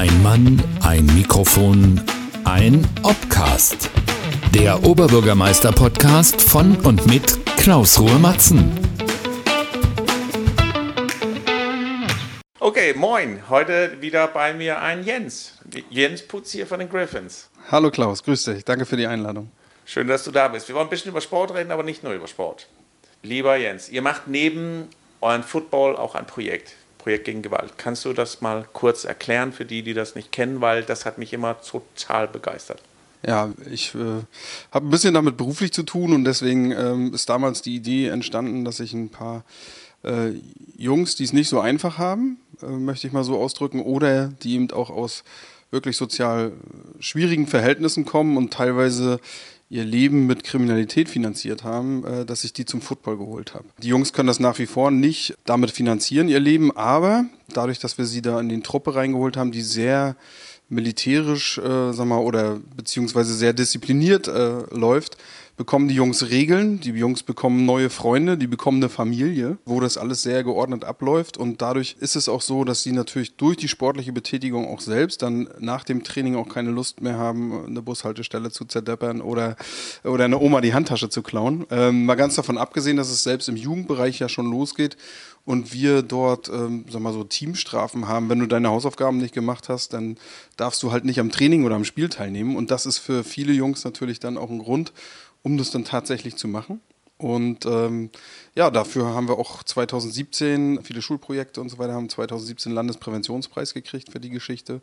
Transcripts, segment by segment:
Ein Mann, ein Mikrofon, ein Obcast. Der Oberbürgermeister-Podcast von und mit Klaus Ruhe Matzen. Okay, moin. Heute wieder bei mir ein Jens. Jens Putz hier von den Griffins. Hallo Klaus, grüß dich. Danke für die Einladung. Schön, dass du da bist. Wir wollen ein bisschen über Sport reden, aber nicht nur über Sport. Lieber Jens, ihr macht neben euren Football auch ein Projekt. Projekt gegen Gewalt. Kannst du das mal kurz erklären für die, die das nicht kennen, weil das hat mich immer total begeistert. Ja, ich äh, habe ein bisschen damit beruflich zu tun und deswegen ähm, ist damals die Idee entstanden, dass ich ein paar äh, Jungs, die es nicht so einfach haben, äh, möchte ich mal so ausdrücken, oder die eben auch aus wirklich sozial schwierigen Verhältnissen kommen und teilweise ihr Leben mit Kriminalität finanziert haben, äh, dass ich die zum Football geholt habe. Die Jungs können das nach wie vor nicht damit finanzieren, ihr Leben, aber dadurch, dass wir sie da in die Truppe reingeholt haben, die sehr militärisch, äh, sag mal, oder beziehungsweise sehr diszipliniert äh, läuft, bekommen die Jungs Regeln, die Jungs bekommen neue Freunde, die bekommen eine Familie, wo das alles sehr geordnet abläuft und dadurch ist es auch so, dass sie natürlich durch die sportliche Betätigung auch selbst dann nach dem Training auch keine Lust mehr haben, eine Bushaltestelle zu zerdeppern oder, oder eine Oma die Handtasche zu klauen. Ähm, mal ganz davon abgesehen, dass es selbst im Jugendbereich ja schon losgeht und wir dort, ähm, sag mal so, Teamstrafen haben. Wenn du deine Hausaufgaben nicht gemacht hast, dann darfst du halt nicht am Training oder am Spiel teilnehmen. Und das ist für viele Jungs natürlich dann auch ein Grund, um das dann tatsächlich zu machen. Und ähm, ja, dafür haben wir auch 2017 viele Schulprojekte und so weiter, haben 2017 Landespräventionspreis gekriegt für die Geschichte,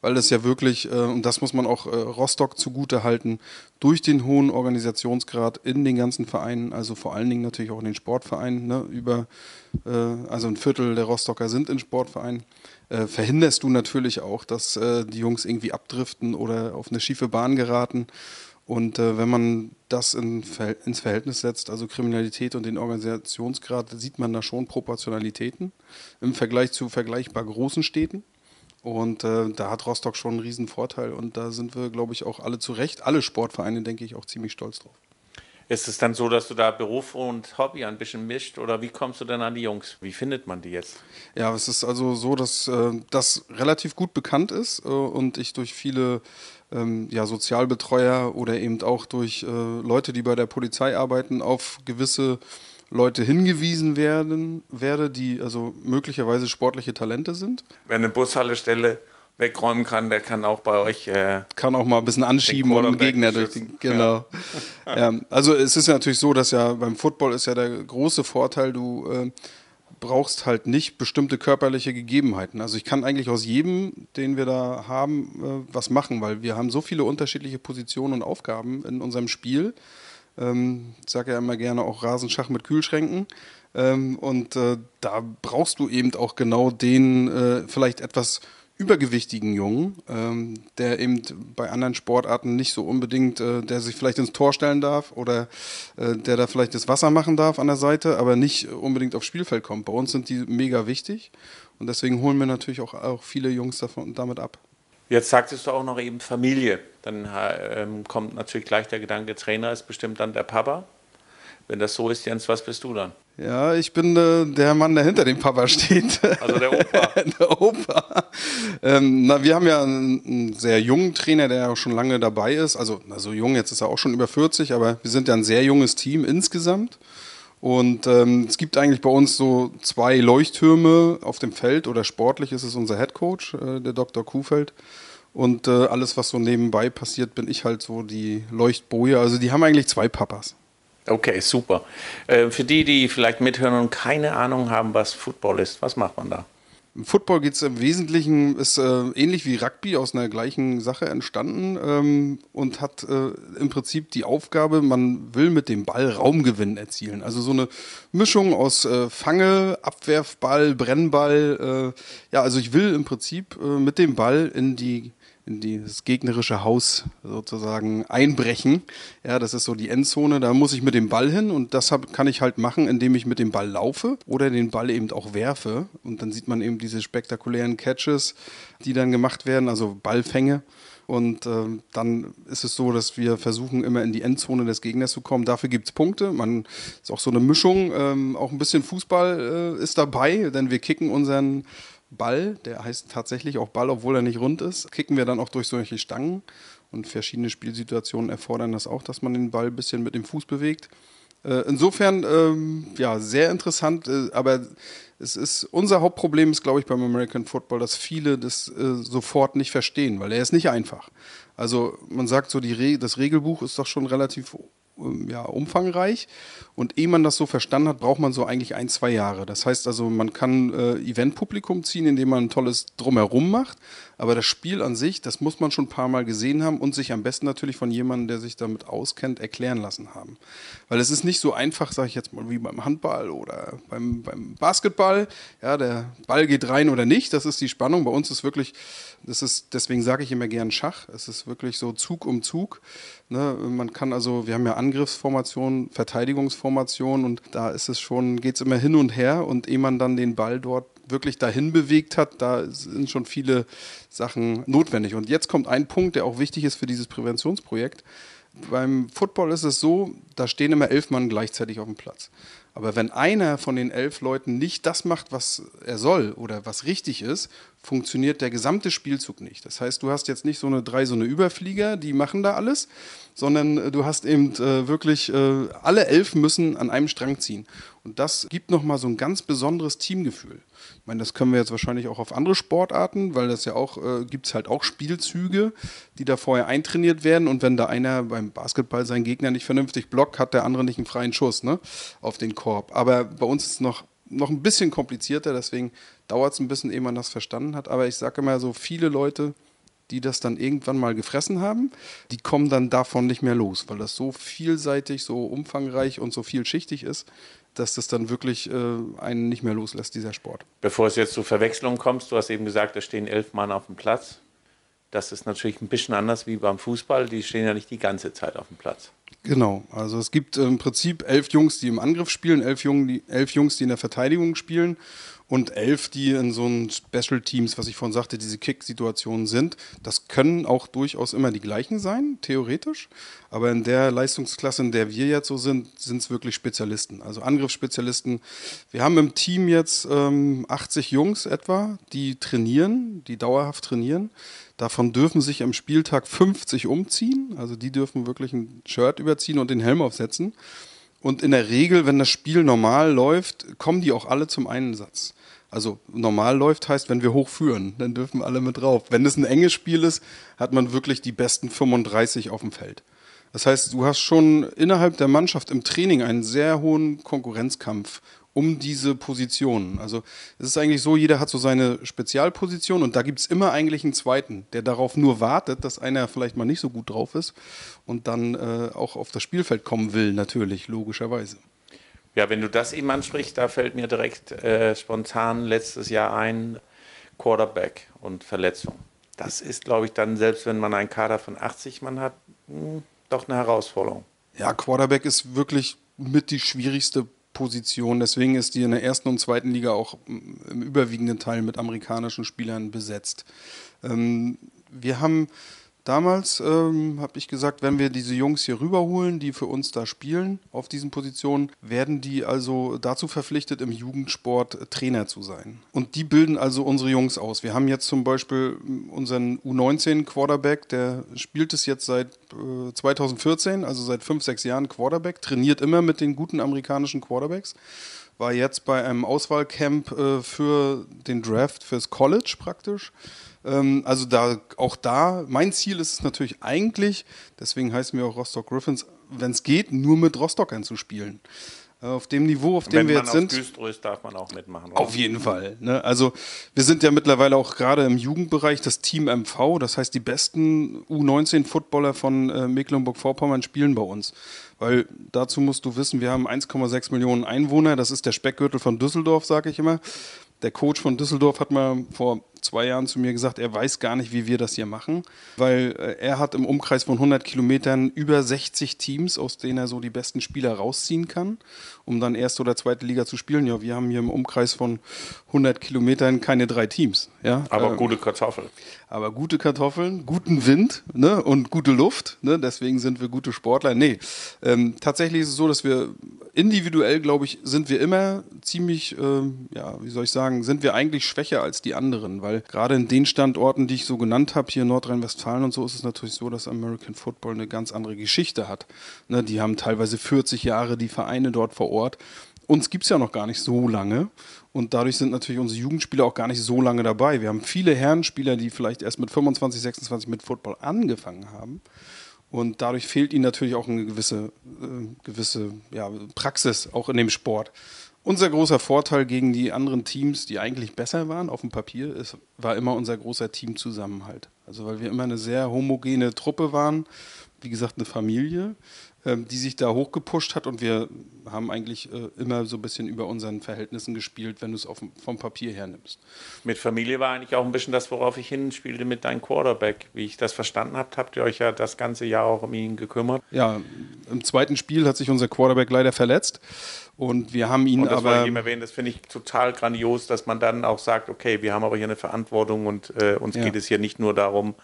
weil das ja wirklich, äh, und das muss man auch äh, Rostock zugute halten, durch den hohen Organisationsgrad in den ganzen Vereinen, also vor allen Dingen natürlich auch in den Sportvereinen, ne, über, äh, also ein Viertel der Rostocker sind in Sportvereinen, äh, verhinderst du natürlich auch, dass äh, die Jungs irgendwie abdriften oder auf eine schiefe Bahn geraten. Und äh, wenn man das in, ins Verhältnis setzt, also Kriminalität und den Organisationsgrad, sieht man da schon Proportionalitäten im Vergleich zu vergleichbar großen Städten. Und äh, da hat Rostock schon einen riesen Vorteil und da sind wir, glaube ich, auch alle zu Recht, alle Sportvereine, denke ich, auch ziemlich stolz drauf. Ist es dann so, dass du da Beruf und Hobby ein bisschen mischt oder wie kommst du denn an die Jungs? Wie findet man die jetzt? Ja, es ist also so, dass äh, das relativ gut bekannt ist äh, und ich durch viele ähm, ja, Sozialbetreuer oder eben auch durch äh, Leute, die bei der Polizei arbeiten, auf gewisse Leute hingewiesen werden werde, die also möglicherweise sportliche Talente sind. Wenn eine Bushaltestelle wegräumen kann, der kann auch bei euch. Äh, kann auch mal ein bisschen anschieben und einen Gegner durch die. Genau. Ja. ja. Also es ist ja natürlich so, dass ja beim Football ist ja der große Vorteil, du äh, brauchst halt nicht bestimmte körperliche Gegebenheiten. Also ich kann eigentlich aus jedem, den wir da haben, äh, was machen, weil wir haben so viele unterschiedliche Positionen und Aufgaben in unserem Spiel. Ähm, ich sage ja immer gerne auch Rasenschach mit Kühlschränken. Ähm, und äh, da brauchst du eben auch genau den äh, vielleicht etwas übergewichtigen Jungen, ähm, der eben bei anderen Sportarten nicht so unbedingt, äh, der sich vielleicht ins Tor stellen darf oder äh, der da vielleicht das Wasser machen darf an der Seite, aber nicht unbedingt aufs Spielfeld kommt. Bei uns sind die mega wichtig und deswegen holen wir natürlich auch, auch viele Jungs davon, damit ab. Jetzt sagtest du auch noch eben Familie. Dann ähm, kommt natürlich gleich der Gedanke, Trainer ist bestimmt dann der Papa. Wenn das so ist, Jens, was bist du dann? Ja, ich bin äh, der Mann, der hinter dem Papa steht. Also der Opa. der Opa. Ähm, na, wir haben ja einen, einen, sehr jungen Trainer, der auch schon lange dabei ist. Also na, so jung, jetzt ist er auch schon über 40, aber wir sind ja ein sehr junges Team insgesamt. Und ähm, es gibt eigentlich bei uns so zwei Leuchttürme auf dem Feld oder sportlich ist es unser Head Coach, äh, der Dr. Kuhfeld. Und äh, alles, was so nebenbei passiert, bin ich halt so die Leuchtboje. Also die haben eigentlich zwei Papas. Okay, super. Äh, für die, die vielleicht mithören und keine Ahnung haben, was Football ist, was macht man da? Im Football geht es im Wesentlichen, ist äh, ähnlich wie Rugby aus einer gleichen Sache entstanden ähm, und hat äh, im Prinzip die Aufgabe, man will mit dem Ball Raumgewinn erzielen. Also so eine Mischung aus äh, Fange, Abwerfball, Brennball. Äh, ja, also ich will im Prinzip äh, mit dem Ball in die in das gegnerische Haus sozusagen einbrechen. Ja, das ist so die Endzone. Da muss ich mit dem Ball hin und das hab, kann ich halt machen, indem ich mit dem Ball laufe oder den Ball eben auch werfe. Und dann sieht man eben diese spektakulären Catches, die dann gemacht werden, also Ballfänge. Und äh, dann ist es so, dass wir versuchen, immer in die Endzone des Gegners zu kommen. Dafür gibt es Punkte. Man ist auch so eine Mischung. Ähm, auch ein bisschen Fußball äh, ist dabei, denn wir kicken unseren Ball, der heißt tatsächlich auch Ball, obwohl er nicht rund ist, kicken wir dann auch durch solche Stangen und verschiedene Spielsituationen erfordern das auch, dass man den Ball ein bisschen mit dem Fuß bewegt. Äh, insofern, ähm, ja, sehr interessant, äh, aber es ist, unser Hauptproblem ist, glaube ich, beim American Football, dass viele das äh, sofort nicht verstehen, weil er ist nicht einfach. Also man sagt so, Re das Regelbuch ist doch schon relativ ja, umfangreich. Und ehe man das so verstanden hat, braucht man so eigentlich ein, zwei Jahre. Das heißt also, man kann äh, Eventpublikum ziehen, indem man ein tolles Drumherum macht. Aber das Spiel an sich, das muss man schon ein paar Mal gesehen haben und sich am besten natürlich von jemandem, der sich damit auskennt, erklären lassen haben. Weil es ist nicht so einfach, sage ich jetzt mal, wie beim Handball oder beim, beim Basketball. Ja, der Ball geht rein oder nicht, das ist die Spannung. Bei uns ist wirklich, das ist, deswegen sage ich immer gern Schach. Es ist wirklich so Zug um Zug. Ne? Man kann also, wir haben ja Angriffsformationen, Verteidigungsformationen und da ist es schon, geht es immer hin und her und ehe man dann den Ball dort wirklich dahin bewegt hat, da sind schon viele Sachen notwendig. Und jetzt kommt ein Punkt, der auch wichtig ist für dieses Präventionsprojekt. Beim Football ist es so, da stehen immer elf Mann gleichzeitig auf dem Platz. Aber wenn einer von den elf Leuten nicht das macht, was er soll oder was richtig ist, funktioniert der gesamte Spielzug nicht. Das heißt, du hast jetzt nicht so eine drei so eine Überflieger, die machen da alles, sondern äh, du hast eben äh, wirklich äh, alle elf müssen an einem Strang ziehen. Und das gibt nochmal so ein ganz besonderes Teamgefühl. Ich meine, das können wir jetzt wahrscheinlich auch auf andere Sportarten, weil das ja auch, äh, gibt es halt auch Spielzüge, die da vorher eintrainiert werden. Und wenn da einer beim Basketball seinen Gegner nicht vernünftig blockt, hat der andere nicht einen freien Schuss ne, auf den Korb. Aber bei uns ist es noch, noch ein bisschen komplizierter, deswegen dauert es ein bisschen, ehe man das verstanden hat. Aber ich sage immer so, viele Leute, die das dann irgendwann mal gefressen haben, die kommen dann davon nicht mehr los, weil das so vielseitig, so umfangreich und so vielschichtig ist, dass das dann wirklich äh, einen nicht mehr loslässt, dieser Sport. Bevor es jetzt zu Verwechslungen kommt, du hast eben gesagt, da stehen elf Mann auf dem Platz. Das ist natürlich ein bisschen anders wie beim Fußball. Die stehen ja nicht die ganze Zeit auf dem Platz. Genau, also es gibt im Prinzip elf Jungs, die im Angriff spielen, elf, Jungen, die, elf Jungs, die in der Verteidigung spielen und elf, die in so einen Special Teams, was ich vorhin sagte, diese Kick-Situationen sind. Das können auch durchaus immer die gleichen sein, theoretisch. Aber in der Leistungsklasse, in der wir jetzt so sind, sind es wirklich Spezialisten, also Angriffsspezialisten. Wir haben im Team jetzt ähm, 80 Jungs etwa, die trainieren, die dauerhaft trainieren. Davon dürfen sich am Spieltag 50 umziehen. Also die dürfen wirklich ein Shirt überziehen und den Helm aufsetzen. Und in der Regel, wenn das Spiel normal läuft, kommen die auch alle zum Einsatz. Also normal läuft heißt, wenn wir hochführen, dann dürfen alle mit drauf. Wenn es ein enges Spiel ist, hat man wirklich die besten 35 auf dem Feld. Das heißt, du hast schon innerhalb der Mannschaft im Training einen sehr hohen Konkurrenzkampf um diese Positionen. Also es ist eigentlich so, jeder hat so seine Spezialposition und da gibt es immer eigentlich einen zweiten, der darauf nur wartet, dass einer vielleicht mal nicht so gut drauf ist und dann äh, auch auf das Spielfeld kommen will, natürlich, logischerweise. Ja, wenn du das eben ansprichst, da fällt mir direkt äh, spontan letztes Jahr ein Quarterback und Verletzung. Das ist, glaube ich, dann, selbst wenn man einen Kader von 80 Mann hat, mh, hm, doch eine Herausforderung. Ja, Quarterback ist wirklich mit die schwierigste Position. Deswegen ist die in der ersten und zweiten Liga auch im überwiegenden Teil mit amerikanischen Spielern besetzt. Ähm, wir haben Damals ähm, habe ich gesagt, wenn wir diese Jungs hier rüberholen, die für uns da spielen auf diesen Positionen, werden die also dazu verpflichtet, im Jugendsport Trainer zu sein. Und die bilden also unsere Jungs aus. Wir haben jetzt zum Beispiel unseren U19-Quarterback, der spielt es jetzt seit äh, 2014, also seit fünf, sechs Jahren Quarterback, trainiert immer mit den guten amerikanischen Quarterbacks war jetzt bei einem Auswahlcamp äh, für den Draft fürs College praktisch ähm, also da auch da, mein Ziel ist es natürlich eigentlich, deswegen heißen wir auch Rostock Griffins, wenn es geht, nur mit Rostockern zu spielen. Äh, auf dem Niveau, auf dem wir jetzt sind. Güstrow ist, darf man auch mitmachen. Oder? Auf jeden Fall. Ne? Also wir sind ja mittlerweile auch gerade im Jugendbereich das Team MV, das heißt die besten U19-Footballer von äh, Mecklenburg-Vorpommern spielen bei uns. Weil dazu musst du wissen, wir haben 1,6 Millionen Einwohner, das ist der Speckgürtel von Düsseldorf, sage ich immer. Der Coach von Düsseldorf hat mal vor zwei Jahren zu mir gesagt, er weiß gar nicht, wie wir das hier machen, weil äh, er hat im Umkreis von 100 Kilometern über 60 Teams, aus denen er so die besten Spieler rausziehen kann, um dann erste oder zweite Liga zu spielen. Ja, wir haben hier im Umkreis von 100 Kilometern keine drei Teams. Ja? Aber ähm, gute Kartoffeln. Aber gute Kartoffeln, guten Wind ne? und gute Luft. Ne? Deswegen sind wir gute Sportler. Nee, ähm, tatsächlich ist es so, dass wir individuell, glaube ich, sind wir immer ziemlich, ähm, ja, wie soll ich sagen, sind wir eigentlich schwächer als die anderen, weil gerade in den Standorten, die ich so genannt habe, hier in Nordrhein-Westfalen und so, ist es natürlich so, dass American Football eine ganz andere Geschichte hat. Ne? Die haben teilweise 40 Jahre die Vereine dort vor Ort. Uns gibt es ja noch gar nicht so lange und dadurch sind natürlich unsere Jugendspieler auch gar nicht so lange dabei. Wir haben viele Herrenspieler, die vielleicht erst mit 25, 26 mit Football angefangen haben. Und dadurch fehlt ihnen natürlich auch eine gewisse, äh, gewisse ja, Praxis, auch in dem Sport. Unser großer Vorteil gegen die anderen Teams, die eigentlich besser waren auf dem Papier, ist, war immer unser großer Teamzusammenhalt. Also weil wir immer eine sehr homogene Truppe waren, wie gesagt eine Familie die sich da hochgepusht hat und wir haben eigentlich äh, immer so ein bisschen über unseren Verhältnissen gespielt, wenn du es vom Papier her nimmst. Mit Familie war eigentlich auch ein bisschen das, worauf ich hinspielte mit deinem Quarterback. Wie ich das verstanden habe, habt ihr euch ja das ganze Jahr auch um ihn gekümmert. Ja, im zweiten Spiel hat sich unser Quarterback leider verletzt. Und wir haben ihn und das aber. Ich erwähnen, das finde ich total grandios, dass man dann auch sagt, okay, wir haben aber hier eine Verantwortung und äh, uns ja. geht es hier nicht nur darum,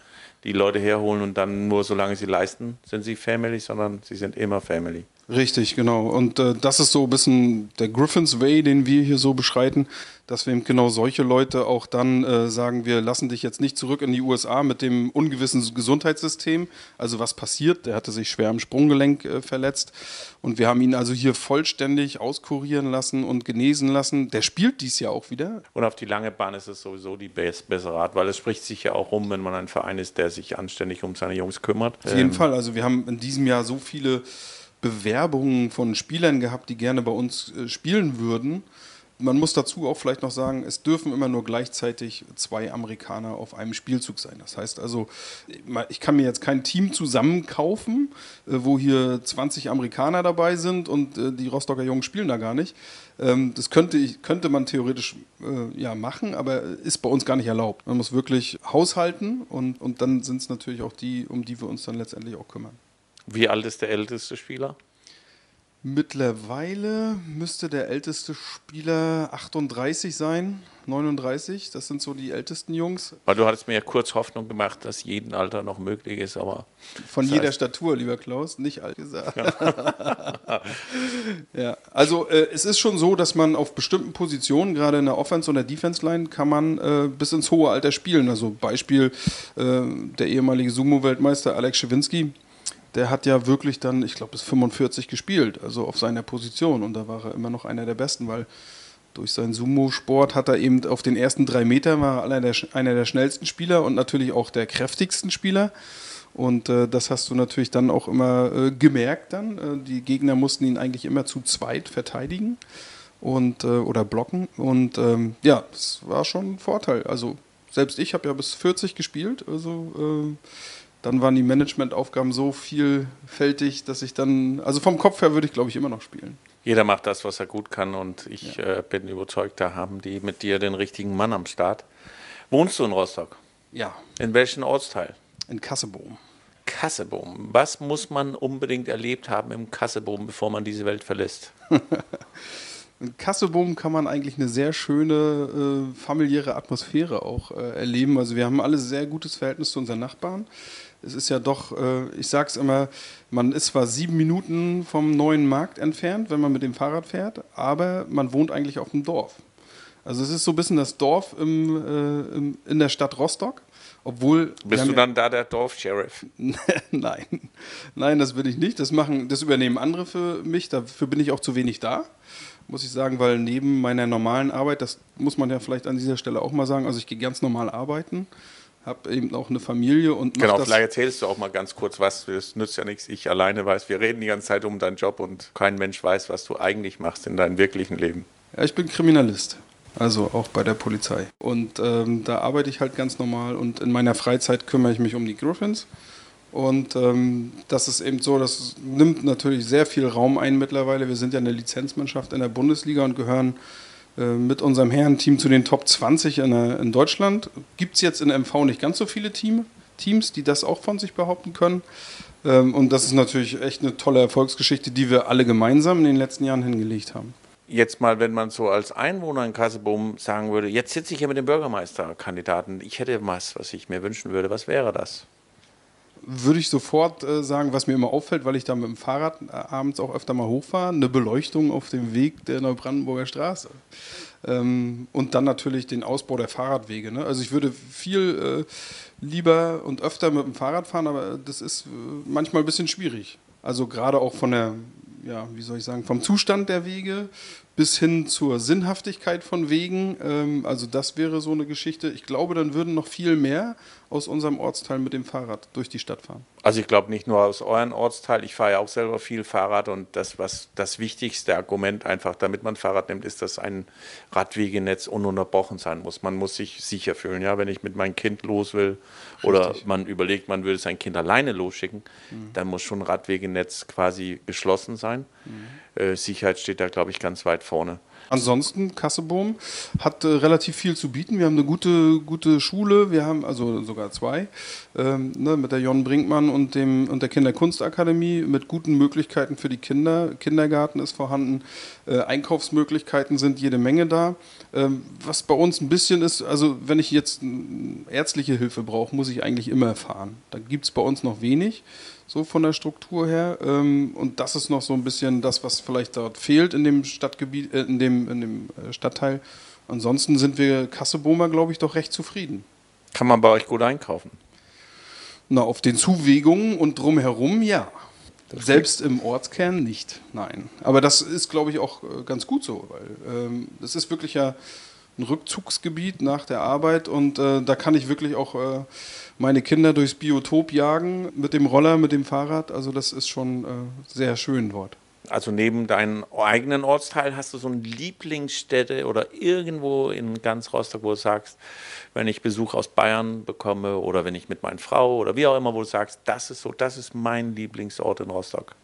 die Leute herholen und dann nur solange sie leisten, sind sie Family, sondern sie sind immer Family. Richtig, genau. Und äh, das ist so ein bisschen der Griffins Way, den wir hier so beschreiten, dass wir eben genau solche Leute auch dann äh, sagen, wir lassen dich jetzt nicht zurück in die USA mit dem ungewissen Gesundheitssystem. Also was passiert? Der hatte sich schwer am Sprunggelenk äh, verletzt und wir haben ihn also hier vollständig auskurieren lassen und genesen lassen. Der spielt dies Jahr auch wieder. Und auf die lange Bahn ist es sowieso die bessere Art, weil es spricht sich ja auch rum, wenn man ein Verein ist, der sich anständig um seine Jungs kümmert. Auf jeden ähm, Fall. Also wir haben in diesem Jahr so viele Bewerbungen von Spielern gehabt, die gerne bei uns äh, spielen würden. Man muss dazu auch vielleicht noch sagen, es dürfen immer nur gleichzeitig zwei Amerikaner auf einem Spielzug sein. Das heißt also, ich kann mir jetzt kein Team zusammenkaufen, äh, wo hier 20 Amerikaner dabei sind und äh, die Rostocker Jungen spielen da gar nicht. Ähm, das könnte, könnte man theoretisch ja, machen, aber ist bei uns gar nicht erlaubt. Man muss wirklich haushalten und, und dann sind es natürlich auch die, um die wir uns dann letztendlich auch kümmern. Wie alt ist der älteste Spieler? Mittlerweile müsste der älteste Spieler 38 sein, 39. Das sind so die ältesten Jungs. Weil du hattest mir ja kurz Hoffnung gemacht, dass jeden Alter noch möglich ist, aber. Von jeder heißt... Statur, lieber Klaus, nicht alt gesagt. Ja, ja. also äh, es ist schon so, dass man auf bestimmten Positionen, gerade in der Offense- und der Defense-Line, kann man äh, bis ins hohe Alter spielen. Also Beispiel äh, der ehemalige Sumo-Weltmeister Alex Schewinski der hat ja wirklich dann, ich glaube, bis 45 gespielt, also auf seiner Position. Und da war er immer noch einer der Besten, weil durch seinen Sumo-Sport hat er eben auf den ersten drei Metern war einer der, einer der schnellsten Spieler und natürlich auch der kräftigsten Spieler. Und äh, das hast du natürlich dann auch immer äh, gemerkt dann. Äh, die Gegner mussten ihn eigentlich immer zu zweit verteidigen und äh, oder blocken. Und ähm, ja, das war schon ein Vorteil. Also selbst ich habe ja bis 40 gespielt. Also äh, dann waren die Managementaufgaben so vielfältig, dass ich dann, also vom Kopf her würde ich glaube ich immer noch spielen. Jeder macht das, was er gut kann und ich ja. äh, bin überzeugt, da haben die mit dir den richtigen Mann am Start. Wohnst du in Rostock? Ja. In welchem Ortsteil? In Kassebohm. Kassebohm. Was muss man unbedingt erlebt haben im Kassebohm, bevor man diese Welt verlässt? In Kassebohm kann man eigentlich eine sehr schöne äh, familiäre Atmosphäre auch äh, erleben. Also wir haben alle sehr gutes Verhältnis zu unseren Nachbarn es ist ja doch, äh, ich sage es immer, man ist zwar sieben Minuten vom neuen Markt entfernt, wenn man mit dem Fahrrad fährt, aber man wohnt eigentlich auf dem Dorf. Also es ist so ein bisschen das Dorf im, äh, im, in der Stadt Rostock. Obwohl. Bist du dann ja da der Dorfsheriff? Nein. Nein, das bin ich nicht. Das machen, das übernehmen andere für mich. Dafür bin ich auch zu wenig da, muss ich sagen, weil neben meiner normalen Arbeit, das muss man ja vielleicht an dieser Stelle auch mal sagen, also ich gehe ganz normal arbeiten habe eben auch eine Familie und Genau, vielleicht erzählst du auch mal ganz kurz was. Es nützt ja nichts, ich alleine weiß. Wir reden die ganze Zeit um deinen Job und kein Mensch weiß, was du eigentlich machst in deinem wirklichen Leben. Ja, ich bin Kriminalist. Also auch bei der Polizei. Und ähm, da arbeite ich halt ganz normal und in meiner Freizeit kümmere ich mich um die Griffins. Und ähm, das ist eben so, das nimmt natürlich sehr viel Raum ein mittlerweile. Wir sind ja eine Lizenzmannschaft in der Bundesliga und gehören mit unserem Herrenteam zu den Top 20 in, äh, in Deutschland. Gibt es jetzt in MV nicht ganz so viele Team, Teams, die das auch von sich behaupten können. Ähm, und das ist natürlich echt eine tolle Erfolgsgeschichte, die wir alle gemeinsam in den letzten Jahren hingelegt haben. Jetzt mal, wenn man so als Einwohner in Kasseboom sagen würde, jetzt sitze ich hier mit dem Bürgermeisterkandidaten, ich hätte was, was ich mir wünschen würde, was wäre das? Würde ich sofort äh, sagen, was mir immer auffällt, weil ich da mit dem Fahrrad äh, abends auch öfter mal hochfahre, eine Beleuchtung auf dem Weg der Neubrandenburger Straße. Ähm, und dann natürlich den Ausbau der Fahrradwege. Ne? Also ich würde viel äh, lieber und öfter mit dem Fahrrad fahren, aber das ist äh, manchmal ein bisschen schwierig. Also gerade auch von der, ja, wie soll ich sagen, vom Zustand der Wege bis hin zur Sinnhaftigkeit von Wegen. Ähm, also das wäre so eine Geschichte. Ich glaube, dann würden noch viel mehr aus unserem Ortsteil mit dem Fahrrad durch die Stadt fahren. Also ich glaube nicht nur aus euren Ortsteil, ich fahre ja auch selber viel Fahrrad und das, was das wichtigste Argument einfach, damit man Fahrrad nimmt, ist, dass ein Radwegenetz ununterbrochen sein muss. Man muss sich sicher fühlen, ja, wenn ich mit meinem Kind los will Richtig. oder man überlegt, man würde sein Kind alleine losschicken, mhm. dann muss schon ein Radwegenetz quasi geschlossen sein. Mhm. Äh, Sicherheit steht da, glaube ich, ganz weit vorne. Ansonsten, Kasseboom hat äh, relativ viel zu bieten. Wir haben eine gute, gute Schule, wir haben also sogar zwei, ähm, ne, mit der Jon Brinkmann und, dem, und der Kinderkunstakademie, mit guten Möglichkeiten für die Kinder. Kindergarten ist vorhanden, äh, Einkaufsmöglichkeiten sind jede Menge da. Ähm, was bei uns ein bisschen ist, also wenn ich jetzt ärztliche Hilfe brauche, muss ich eigentlich immer fahren. Da gibt es bei uns noch wenig so von der Struktur her. Ähm, und das ist noch so ein bisschen das, was vielleicht dort fehlt in dem Stadtgebiet, äh, in dem, in dem äh, Stadtteil. Ansonsten sind wir Kassebomer, glaube ich, doch recht zufrieden. Kann man bei euch gut einkaufen? Na, auf den Zuwegungen und drumherum ja. Selbst im Ortskern nicht, nein. Aber das ist, glaube ich, auch äh, ganz gut so, weil ähm, es ist wirklich ja ein Rückzugsgebiet nach der Arbeit und äh, da kann ich wirklich auch äh, meine Kinder durchs Biotop jagen mit dem Roller, mit dem Fahrrad. Also das ist schon äh, sehr schön dort. Also neben deinem eigenen Ortsteil hast du so eine Lieblingsstätte oder irgendwo in ganz Rostock, wo du sagst, wenn ich Besuch aus Bayern bekomme oder wenn ich mit meiner Frau oder wie auch immer, wo du sagst, das ist so, das ist mein Lieblingsort in Rostock.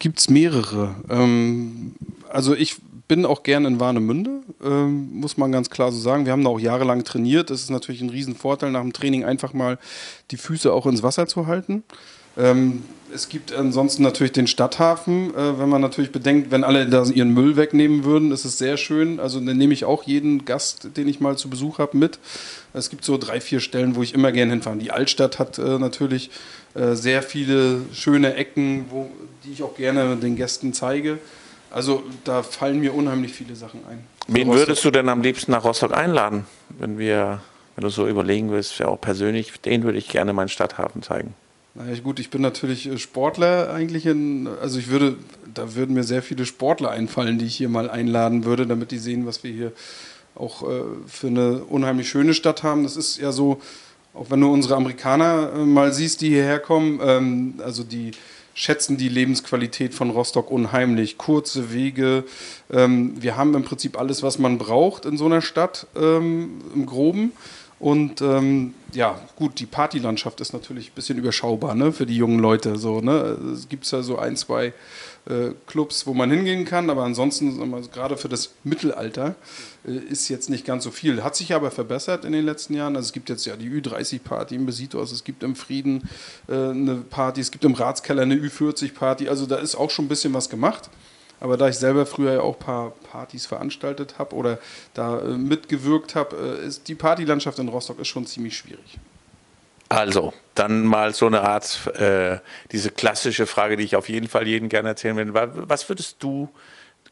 Gibt es mehrere. Ähm, also ich bin auch gern in Warnemünde, ähm, muss man ganz klar so sagen. Wir haben da auch jahrelang trainiert. Es ist natürlich ein Riesenvorteil, nach dem Training einfach mal die Füße auch ins Wasser zu halten. Ähm, es gibt ansonsten natürlich den Stadthafen. Äh, wenn man natürlich bedenkt, wenn alle da ihren Müll wegnehmen würden, ist es sehr schön. Also dann nehme ich auch jeden Gast, den ich mal zu Besuch habe, mit. Es gibt so drei, vier Stellen, wo ich immer gerne hinfahre. Die Altstadt hat äh, natürlich äh, sehr viele schöne Ecken, wo, die ich auch gerne den Gästen zeige. Also da fallen mir unheimlich viele Sachen ein. Wen würdest du denn am liebsten nach Rostock einladen, wenn wir, wenn du so überlegen willst, ja auch persönlich, den würde ich gerne meinen Stadthafen zeigen. Naja, gut, ich bin natürlich äh, Sportler eigentlich in, also ich würde, da würden mir sehr viele Sportler einfallen, die ich hier mal einladen würde, damit die sehen, was wir hier auch äh, für eine unheimlich schöne Stadt haben. Das ist ja so, auch wenn du unsere Amerikaner äh, mal siehst, die hierher kommen, ähm, also die schätzen die Lebensqualität von Rostock unheimlich. Kurze Wege. Ähm, wir haben im Prinzip alles, was man braucht in so einer Stadt ähm, im Groben. Und ähm, ja, gut, die Partylandschaft ist natürlich ein bisschen überschaubar ne, für die jungen Leute. So, ne? Es gibt ja so ein, zwei äh, Clubs, wo man hingehen kann, aber ansonsten, gerade für das Mittelalter, äh, ist jetzt nicht ganz so viel. Hat sich aber verbessert in den letzten Jahren. Also es gibt jetzt ja die Ü30-Party im Besitos, es gibt im Frieden äh, eine Party, es gibt im Ratskeller eine Ü40-Party. Also da ist auch schon ein bisschen was gemacht. Aber da ich selber früher ja auch ein paar Partys veranstaltet habe oder da äh, mitgewirkt habe, äh, ist die Partylandschaft in Rostock ist schon ziemlich schwierig. Also, dann mal so eine Art, äh, diese klassische Frage, die ich auf jeden Fall jedem gerne erzählen will. Was würdest du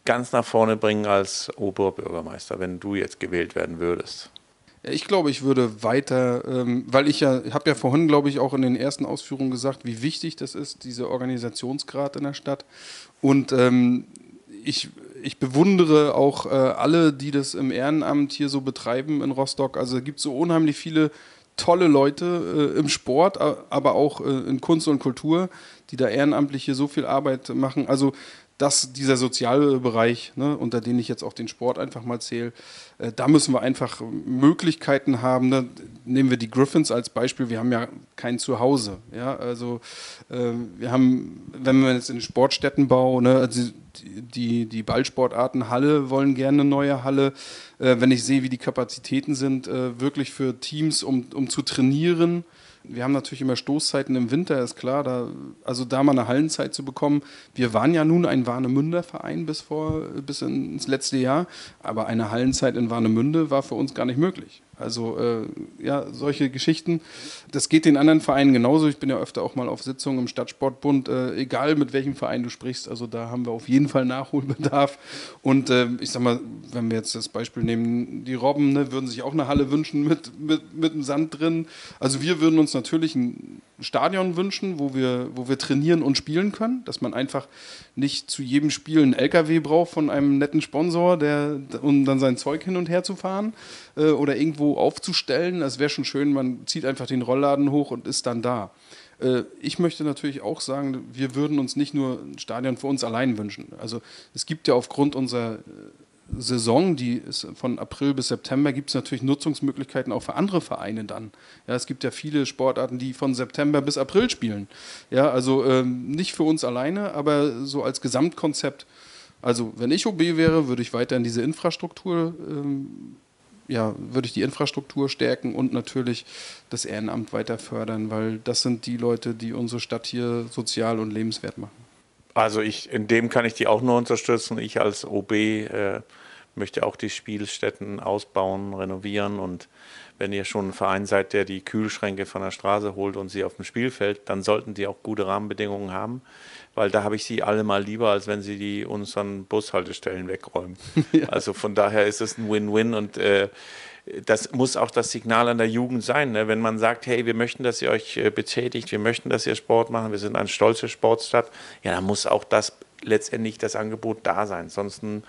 ganz nach vorne bringen als Oberbürgermeister, wenn du jetzt gewählt werden würdest? Ich glaube, ich würde weiter, ähm, weil ich ja, habe ja vorhin, glaube ich, auch in den ersten Ausführungen gesagt, wie wichtig das ist, dieser Organisationsgrad in der Stadt. Und ähm, ich, ich bewundere auch äh, alle, die das im Ehrenamt hier so betreiben in Rostock. Also es gibt so unheimlich viele tolle Leute äh, im Sport, aber auch äh, in Kunst und Kultur, die da ehrenamtlich hier so viel Arbeit machen. Also dass dieser soziale Bereich, ne, unter den ich jetzt auch den Sport einfach mal zähle, äh, da müssen wir einfach Möglichkeiten haben. Ne? Nehmen wir die Griffins als Beispiel. Wir haben ja kein Zuhause. Ja? Also äh, wir haben, wenn wir jetzt in den Sportstättenbau, ne, also die, die Ballsportarten Halle wollen gerne eine neue Halle. Äh, wenn ich sehe, wie die Kapazitäten sind, äh, wirklich für Teams, um, um zu trainieren, wir haben natürlich immer Stoßzeiten im Winter, ist klar. Da, also da mal eine Hallenzeit zu bekommen. Wir waren ja nun ein Warnemünder Verein bis, bis ins letzte Jahr, aber eine Hallenzeit in Warnemünde war für uns gar nicht möglich. Also äh, ja, solche Geschichten. Das geht den anderen Vereinen genauso. Ich bin ja öfter auch mal auf Sitzungen im Stadtsportbund, äh, egal mit welchem Verein du sprichst. Also da haben wir auf jeden Fall Nachholbedarf. Und äh, ich sag mal, wenn wir jetzt das Beispiel nehmen, die Robben ne, würden sich auch eine Halle wünschen mit, mit, mit dem Sand drin. Also wir würden uns natürlich ein Stadion wünschen, wo wir, wo wir trainieren und spielen können, dass man einfach nicht zu jedem Spiel einen LKW braucht von einem netten Sponsor, der, um dann sein Zeug hin und her zu fahren äh, oder irgendwo aufzustellen. Das wäre schon schön, man zieht einfach den Rollladen hoch und ist dann da. Äh, ich möchte natürlich auch sagen, wir würden uns nicht nur ein Stadion für uns allein wünschen. Also es gibt ja aufgrund unserer äh, Saison, die ist von April bis September, gibt es natürlich Nutzungsmöglichkeiten auch für andere Vereine dann. Ja, es gibt ja viele Sportarten, die von September bis April spielen. Ja, also ähm, nicht für uns alleine, aber so als Gesamtkonzept. Also wenn ich OB wäre, würde ich weiter in diese Infrastruktur, ähm, ja, würde ich die Infrastruktur stärken und natürlich das Ehrenamt weiter fördern, weil das sind die Leute, die unsere Stadt hier sozial und lebenswert machen. Also ich, in dem kann ich die auch nur unterstützen. Ich als OB äh, möchte auch die Spielstätten ausbauen, renovieren und wenn ihr schon ein Verein seid, der die Kühlschränke von der Straße holt und sie auf dem Spielfeld, dann sollten die auch gute Rahmenbedingungen haben, weil da habe ich sie alle mal lieber, als wenn sie die unseren Bushaltestellen wegräumen. ja. Also von daher ist es ein Win-Win und äh, das muss auch das Signal an der Jugend sein. Ne? Wenn man sagt, hey, wir möchten, dass ihr euch äh, betätigt, wir möchten, dass ihr Sport machen, wir sind eine stolze Sportstadt, ja, dann muss auch das letztendlich das Angebot da sein. Ansonsten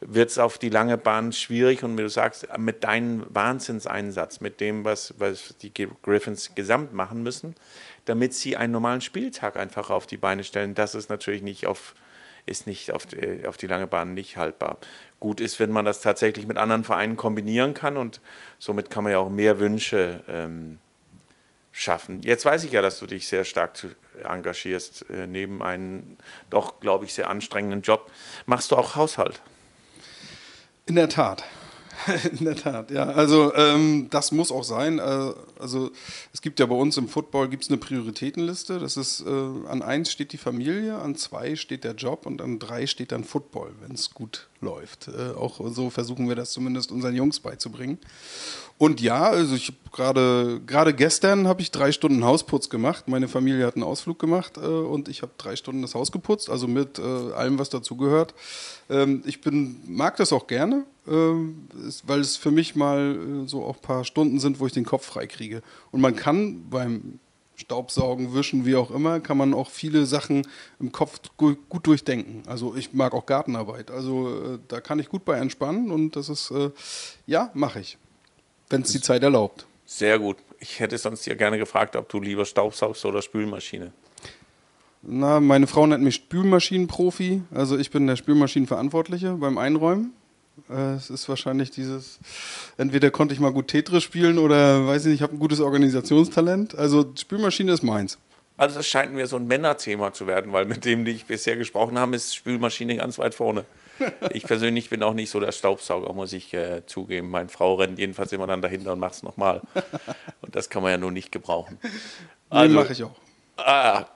wird es auf die lange Bahn schwierig und wie du sagst, mit deinem Wahnsinnseinsatz, mit dem, was, was die Griffins gesamt machen müssen, damit sie einen normalen Spieltag einfach auf die Beine stellen, das ist natürlich nicht auf ist nicht auf die, auf die lange Bahn nicht haltbar. Gut ist, wenn man das tatsächlich mit anderen Vereinen kombinieren kann und somit kann man ja auch mehr Wünsche ähm, schaffen. Jetzt weiß ich ja, dass du dich sehr stark engagierst, äh, neben einem doch, glaube ich, sehr anstrengenden Job. Machst du auch Haushalt? In der Tat. In der Tat, ja. Also ähm, das muss auch sein. Äh, also es gibt ja bei uns im Football gibt's eine Prioritätenliste. Das ist äh, an eins steht die Familie, an zwei steht der Job und an drei steht dann Football, wenn es gut läuft. Äh, auch so versuchen wir das zumindest unseren Jungs beizubringen. Und ja, also ich gerade gerade gestern habe ich drei Stunden Hausputz gemacht. Meine Familie hat einen Ausflug gemacht äh, und ich habe drei Stunden das Haus geputzt, also mit äh, allem, was dazugehört. Ähm, ich bin mag das auch gerne, weil es für mich mal äh, so auch ein paar Stunden sind, wo ich den Kopf frei kriege. Und man kann beim Staubsaugen, Wischen, wie auch immer, kann man auch viele Sachen im Kopf gut, gut durchdenken. Also ich mag auch Gartenarbeit. Also äh, da kann ich gut bei entspannen und das ist, äh, ja, mache ich wenn es die Zeit erlaubt. Sehr gut. Ich hätte sonst ja gerne gefragt, ob du lieber Staubsaugst oder Spülmaschine. Na, meine Frau nennt mich Spülmaschinenprofi. Also ich bin der Spülmaschinenverantwortliche beim Einräumen. Äh, es ist wahrscheinlich dieses, entweder konnte ich mal gut Tetris spielen oder weiß ich nicht, ich habe ein gutes Organisationstalent. Also Spülmaschine ist meins. Also es scheint mir so ein Männerthema zu werden, weil mit dem, die ich bisher gesprochen habe, ist Spülmaschine ganz weit vorne. Ich persönlich bin auch nicht so der Staubsauger, muss ich äh, zugeben. Meine Frau rennt jedenfalls immer dann dahinter und macht es nochmal. Und das kann man ja nur nicht gebrauchen. Also, mache ich auch. Ah,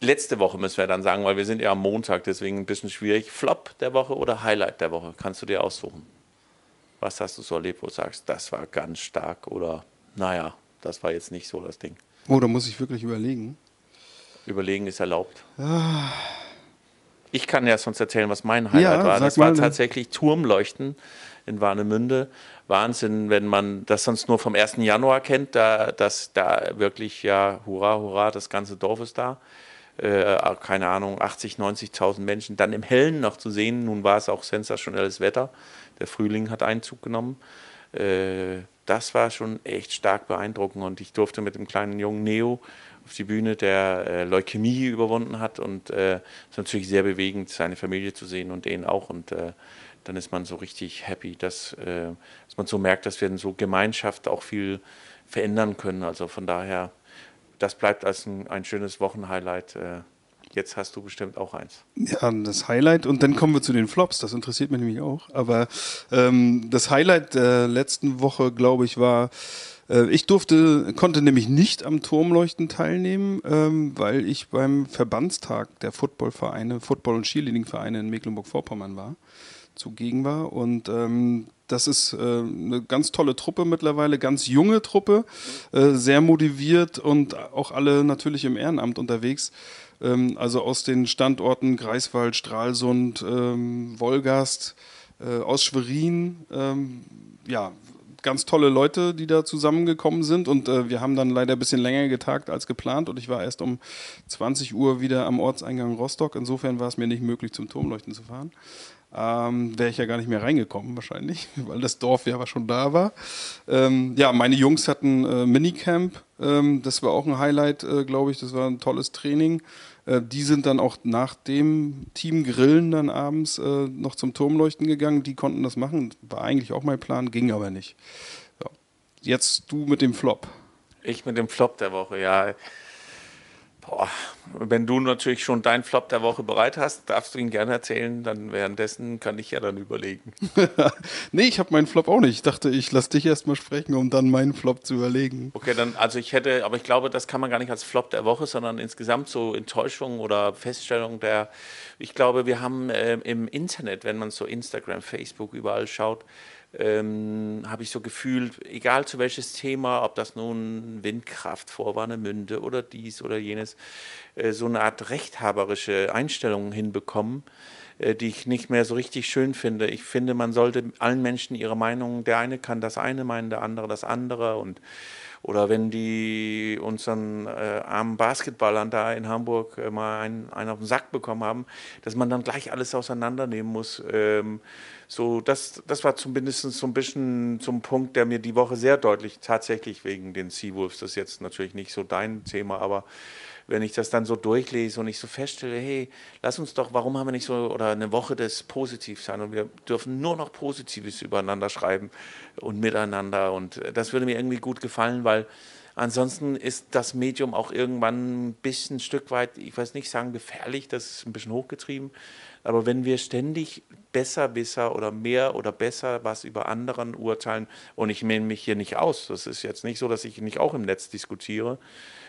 letzte Woche müssen wir dann sagen, weil wir sind ja am Montag, deswegen ein bisschen schwierig. Flop der Woche oder Highlight der Woche? Kannst du dir aussuchen? Was hast du so erlebt, wo du sagst, das war ganz stark oder naja, das war jetzt nicht so das Ding? Oh, da muss ich wirklich überlegen. Überlegen ist erlaubt. Ah. Ich kann ja sonst erzählen, was mein Highlight ja, war. Das war tatsächlich Turmleuchten in Warnemünde. Wahnsinn, wenn man das sonst nur vom 1. Januar kennt, da, dass da wirklich, ja, hurra, hurra, das ganze Dorf ist da. Äh, keine Ahnung, 80, 90.000 Menschen. Dann im Hellen noch zu sehen. Nun war es auch sensationelles Wetter. Der Frühling hat Einzug genommen. Äh, das war schon echt stark beeindruckend und ich durfte mit dem kleinen jungen Neo auf die Bühne, der äh, Leukämie überwunden hat und äh, es ist natürlich sehr bewegend, seine Familie zu sehen und den auch und äh, dann ist man so richtig happy, dass, äh, dass man so merkt, dass wir in so Gemeinschaft auch viel verändern können. Also von daher, das bleibt als ein, ein schönes Wochenhighlight. Äh, Jetzt hast du bestimmt auch eins. Ja, das Highlight und dann kommen wir zu den Flops. Das interessiert mich nämlich auch. Aber ähm, das Highlight der letzten Woche, glaube ich, war äh, ich durfte, konnte nämlich nicht am Turmleuchten teilnehmen, ähm, weil ich beim Verbandstag der Footballvereine, Football- und Cheerleading-Vereine in Mecklenburg-Vorpommern war, zugegen war. Und ähm, das ist äh, eine ganz tolle Truppe mittlerweile, ganz junge Truppe, äh, sehr motiviert und auch alle natürlich im Ehrenamt unterwegs. Ähm, also aus den Standorten Greifswald, Stralsund, ähm, Wolgast, äh, aus Schwerin. Ähm, ja, ganz tolle Leute, die da zusammengekommen sind. Und äh, wir haben dann leider ein bisschen länger getagt als geplant. Und ich war erst um 20 Uhr wieder am Ortseingang Rostock. Insofern war es mir nicht möglich, zum Turmleuchten zu fahren. Ähm, Wäre ich ja gar nicht mehr reingekommen wahrscheinlich, weil das Dorf ja schon da war. Ähm, ja, meine Jungs hatten äh, Minicamp. Ähm, das war auch ein Highlight, äh, glaube ich. Das war ein tolles Training. Äh, die sind dann auch nach dem Team Grillen dann abends äh, noch zum Turmleuchten gegangen. Die konnten das machen. War eigentlich auch mein Plan, ging aber nicht. Ja. Jetzt du mit dem Flop. Ich mit dem Flop der Woche, ja. Boah, wenn du natürlich schon deinen Flop der Woche bereit hast, darfst du ihn gerne erzählen. Dann währenddessen kann ich ja dann überlegen. nee, ich habe meinen Flop auch nicht. Ich dachte, ich lasse dich erstmal sprechen, um dann meinen Flop zu überlegen. Okay, dann, also ich hätte, aber ich glaube, das kann man gar nicht als Flop der Woche, sondern insgesamt so Enttäuschung oder Feststellung der, ich glaube, wir haben äh, im Internet, wenn man so Instagram, Facebook überall schaut, ähm, habe ich so gefühlt, egal zu welches Thema, ob das nun Windkraft vor Warnemünde oder dies oder jenes, äh, so eine Art rechthaberische Einstellung hinbekommen, äh, die ich nicht mehr so richtig schön finde. Ich finde, man sollte allen Menschen ihre Meinung, der eine kann das eine meinen, der andere das andere und oder wenn die unseren äh, armen Basketballern da in Hamburg äh, mal einen, einen auf den Sack bekommen haben, dass man dann gleich alles auseinandernehmen muss. Ähm, so, das, das war zumindest so ein bisschen zum Punkt, der mir die Woche sehr deutlich, tatsächlich wegen den Seawolves, das ist jetzt natürlich nicht so dein Thema, aber wenn ich das dann so durchlese und ich so feststelle, hey, lass uns doch, warum haben wir nicht so, oder eine Woche des Positivsein und wir dürfen nur noch Positives übereinander schreiben und miteinander und das würde mir irgendwie gut gefallen, weil ansonsten ist das Medium auch irgendwann ein bisschen ein Stück weit, ich weiß nicht sagen gefährlich, das ist ein bisschen hochgetrieben, aber wenn wir ständig Besserwisser oder mehr oder besser was über anderen urteilen, und ich nehme mich hier nicht aus, das ist jetzt nicht so, dass ich nicht auch im Netz diskutiere,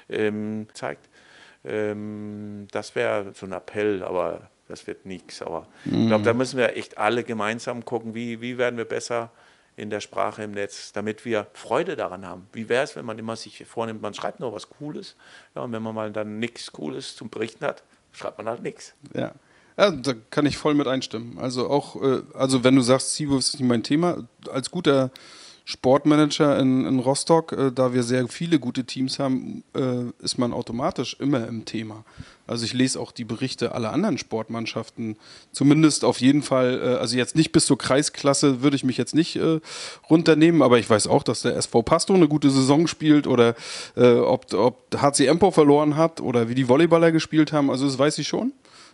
ähm, zeigt, ähm, das wäre so ein Appell, aber das wird nichts. Aber mhm. ich glaube, da müssen wir echt alle gemeinsam gucken, wie, wie werden wir besser in der Sprache im Netz, damit wir Freude daran haben. Wie wäre es, wenn man immer sich vornimmt, man schreibt nur was Cooles, ja, und wenn man mal dann nichts Cooles zum Berichten hat, schreibt man halt nichts. Ja. Ja, da kann ich voll mit einstimmen. Also auch, äh, also wenn du sagst, Seawolves ist nicht mein Thema, als guter Sportmanager in, in Rostock, äh, da wir sehr viele gute Teams haben, äh, ist man automatisch immer im Thema. Also ich lese auch die Berichte aller anderen Sportmannschaften, zumindest auf jeden Fall, äh, also jetzt nicht bis zur Kreisklasse würde ich mich jetzt nicht äh, runternehmen, aber ich weiß auch, dass der SV Pasto eine gute Saison spielt oder äh, ob, ob HC Empo verloren hat oder wie die Volleyballer gespielt haben, also das weiß ich schon.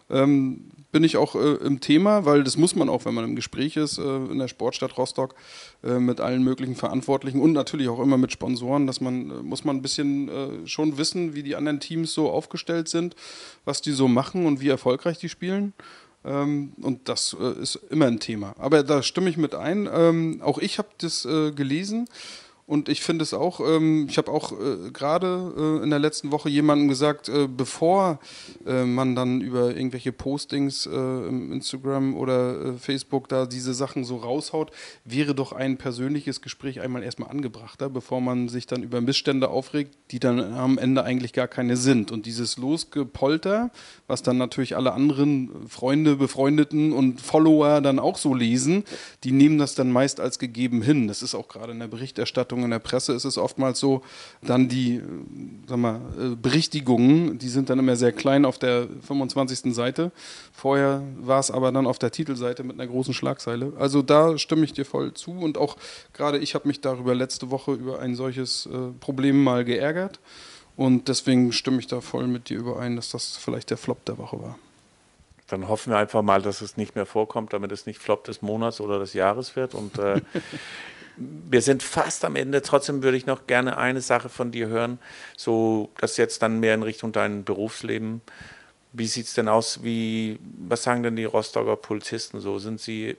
Ähm, bin ich auch äh, im Thema, weil das muss man auch, wenn man im Gespräch ist, äh, in der Sportstadt Rostock äh, mit allen möglichen Verantwortlichen und natürlich auch immer mit Sponsoren, dass man, äh, muss man ein bisschen äh, schon wissen, wie die anderen Teams so aufgestellt sind, was die so machen und wie erfolgreich die spielen. Ähm, und das äh, ist immer ein Thema. Aber da stimme ich mit ein. Ähm, auch ich habe das gelesen und ich finde es auch, ähm, ich habe auch äh, gerade äh, in der letzten Woche jemandem gesagt, äh, bevor äh, man dann über irgendwelche Postings äh, im Instagram oder äh, Facebook da diese Sachen so raushaut, wäre doch ein persönliches Gespräch einmal erstmal angebrachter, bevor man sich dann über Missstände aufregt, die dann am Ende eigentlich gar keine sind. Und dieses Losgepolter, was dann natürlich alle anderen Freunde, Befreundeten und Follower dann auch so lesen, die nehmen das dann meist als gegeben hin. Das ist auch gerade in der Berichterstattung Berichterstattung in der Presse ist es oftmals so, dann die äh, sag mal, äh, Berichtigungen, die sind dann immer sehr klein auf der 25. Seite. Vorher war es aber dann auf der Titelseite mit einer großen Schlagzeile. Also da stimme ich dir voll zu und auch gerade ich habe mich darüber letzte Woche über ein solches äh, Problem mal geärgert Und deswegen stimme ich da voll mit dir überein, dass das vielleicht der Flop der Woche war. Dann hoffen wir einfach mal, dass es nicht mehr vorkommt, damit es nicht Flop des Monats oder des Jahres wird. Und äh, wir sind fast am Ende. Trotzdem würde ich noch gerne eine Sache von dir hören, so das jetzt dann mehr in Richtung dein Berufsleben. Wie sieht es denn aus? Wie, was sagen denn die Rostocker Polizisten so? Sind sie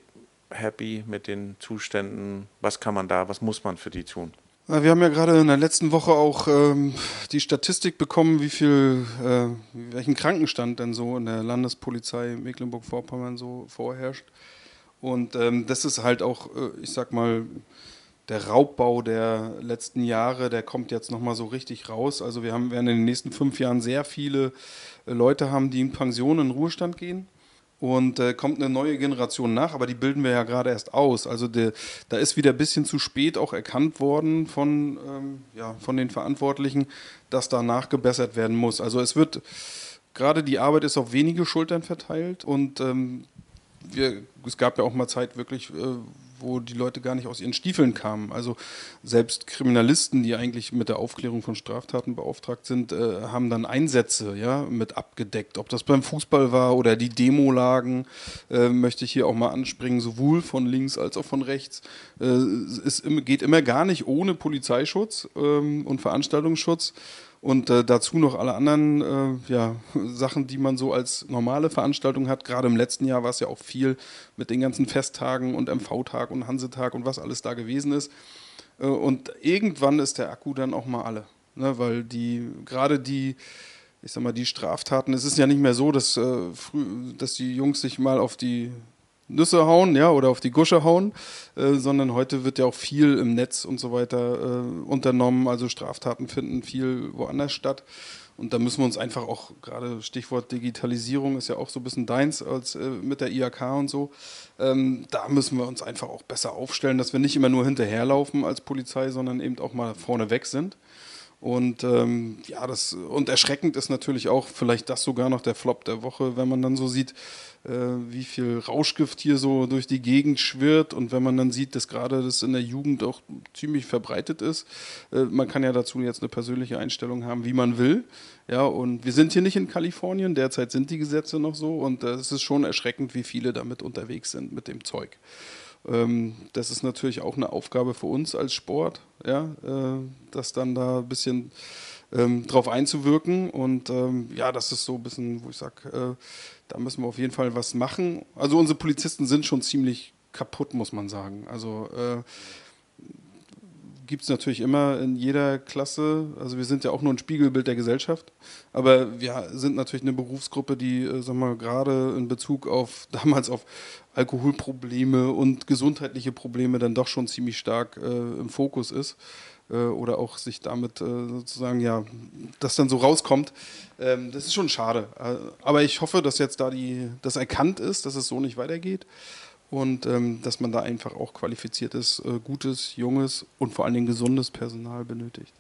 happy mit den Zuständen? Was kann man da, was muss man für die tun? Wir haben ja gerade in der letzten Woche auch ähm, die Statistik bekommen, wie viel, äh, welchen Krankenstand denn so in der Landespolizei Mecklenburg-Vorpommern so vorherrscht. Und ähm, das ist halt auch, äh, ich sag mal, der Raubbau der letzten Jahre, der kommt jetzt nochmal so richtig raus. Also wir haben, werden in den nächsten fünf Jahren sehr viele äh, Leute haben, die in Pension, in Ruhestand gehen. Und äh, kommt eine neue Generation nach, aber die bilden wir ja gerade erst aus. Also der, da ist wieder ein bisschen zu spät auch erkannt worden von, ähm, ja, von den Verantwortlichen, dass da nachgebessert werden muss. Also es wird, gerade die Arbeit ist auf wenige Schultern verteilt und ähm, wir, es gab ja auch mal Zeit wirklich, äh, wo die Leute gar nicht aus ihren Stiefeln kamen. Also selbst Kriminalisten, die eigentlich mit der Aufklärung von Straftaten beauftragt sind, äh, haben dann Einsätze ja, mit abgedeckt. Ob das beim Fußball war oder die Demolagen, äh, möchte ich hier auch mal anspringen, sowohl von links als auch von rechts. Äh, es geht immer gar nicht ohne Polizeischutz ähm, und Veranstaltungsschutz. Und äh, dazu noch alle anderen äh, ja, Sachen, die man so als normale Veranstaltung hat. Gerade im letzten Jahr war es ja auch viel mit den ganzen Festtagen und MV-Tag und Hansetag und was alles da gewesen ist. Äh, und irgendwann ist der Akku dann auch mal alle. Ne? Weil die, gerade die, ich sag mal, die Straftaten, es ist ja nicht mehr so, dass, äh, früh, dass die Jungs sich mal auf die Nüsse hauen, ja, oder auf die Gusche hauen, äh, sondern heute wird ja auch viel im Netz und so weiter äh, unternommen. Also Straftaten finden viel woanders statt. Und da müssen wir uns einfach auch, gerade Stichwort Digitalisierung ist ja auch so ein bisschen deins als äh, mit der IAK und so. Ähm, da müssen wir uns einfach auch besser aufstellen, dass wir nicht immer nur hinterherlaufen als Polizei, sondern eben auch mal vorne weg sind. Und ähm, ja, das und erschreckend ist natürlich auch vielleicht das sogar noch der Flop der Woche, wenn man dann so sieht, äh, wie viel Rauschgift hier so durch die Gegend schwirrt und wenn man dann sieht, dass gerade das in der Jugend auch ziemlich verbreitet ist. Äh, man kann ja dazu jetzt eine persönliche Einstellung haben, wie man will. Ja, und wir sind hier nicht in Kalifornien, derzeit sind die Gesetze noch so und äh, es ist schon erschreckend, wie viele damit unterwegs sind mit dem Zeug. Ähm, das ist natürlich auch eine Aufgabe für uns als Sport, ja, äh, das dann da ein bisschen ähm, drauf einzuwirken. Und ähm, ja, das ist so ein bisschen, wo ich sage, äh, da müssen wir auf jeden Fall was machen. Also unsere Polizisten sind schon ziemlich kaputt, muss man sagen. Also äh, gibt es natürlich immer in jeder Klasse. Also wir sind ja auch nur ein Spiegelbild der Gesellschaft. Aber wir sind natürlich eine Berufsgruppe, die, äh, sagen wir gerade in Bezug auf damals auf Alkoholprobleme und gesundheitliche Probleme dann doch schon ziemlich stark äh, im Fokus ist. Äh, oder auch sich damit äh, sozusagen, ja, das dann so rauskommt. Ähm, das ist schon schade. Äh, aber ich hoffe, dass jetzt da die, das erkannt ist, dass es so nicht weitergeht und ähm, dass man da einfach auch qualifiziertes, äh, gutes, junges und vor allen Dingen gesundes Personal benötigt.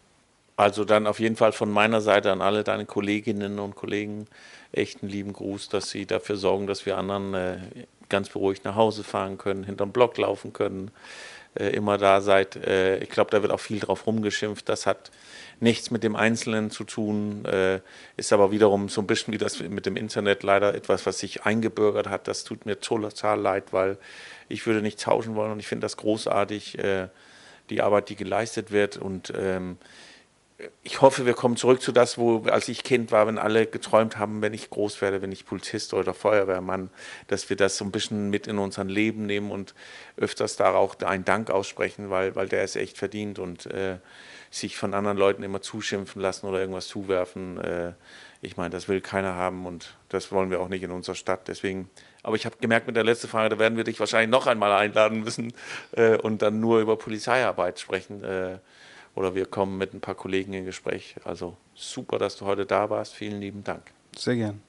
Also dann auf jeden Fall von meiner Seite an alle deine Kolleginnen und Kollegen echt einen lieben Gruß, dass sie dafür sorgen, dass wir anderen äh, ganz beruhigt nach Hause fahren können, hinterm Block laufen können, immer da seid. Äh, ich glaube, da wird auch viel drauf rumgeschimpft. Das hat nichts mit dem Einzelnen zu tun, äh, ist aber wiederum so ein bisschen wie das mit dem Internet leider etwas, was sich eingebürgert hat. Das tut mir total leid, weil ich würde nicht tauschen wollen und ich finde das großartig, äh, die Arbeit, die geleistet wird und ähm, ich hoffe, wir kommen zurück zu das, wo, als ich Kind war, wenn alle geträumt haben, wenn ich groß werde, wenn ich Polizist oder Feuerwehrmann, dass wir das so ein bisschen mit in unser Leben nehmen und öfters da auch einen Dank aussprechen, weil, weil der es echt verdient und äh, sich von anderen Leuten immer zuschimpfen lassen oder irgendwas zuwerfen. Äh, ich meine, das will keiner haben und das wollen wir auch nicht in unserer Stadt. Deswegen, aber ich habe gemerkt mit der letzten Frage, da werden wir dich wahrscheinlich noch einmal einladen müssen äh, und dann nur über Polizeiarbeit sprechen. Oder wir kommen mit ein paar Kollegen in Gespräch. Also super, dass du heute da warst. Vielen lieben Dank. Sehr gern.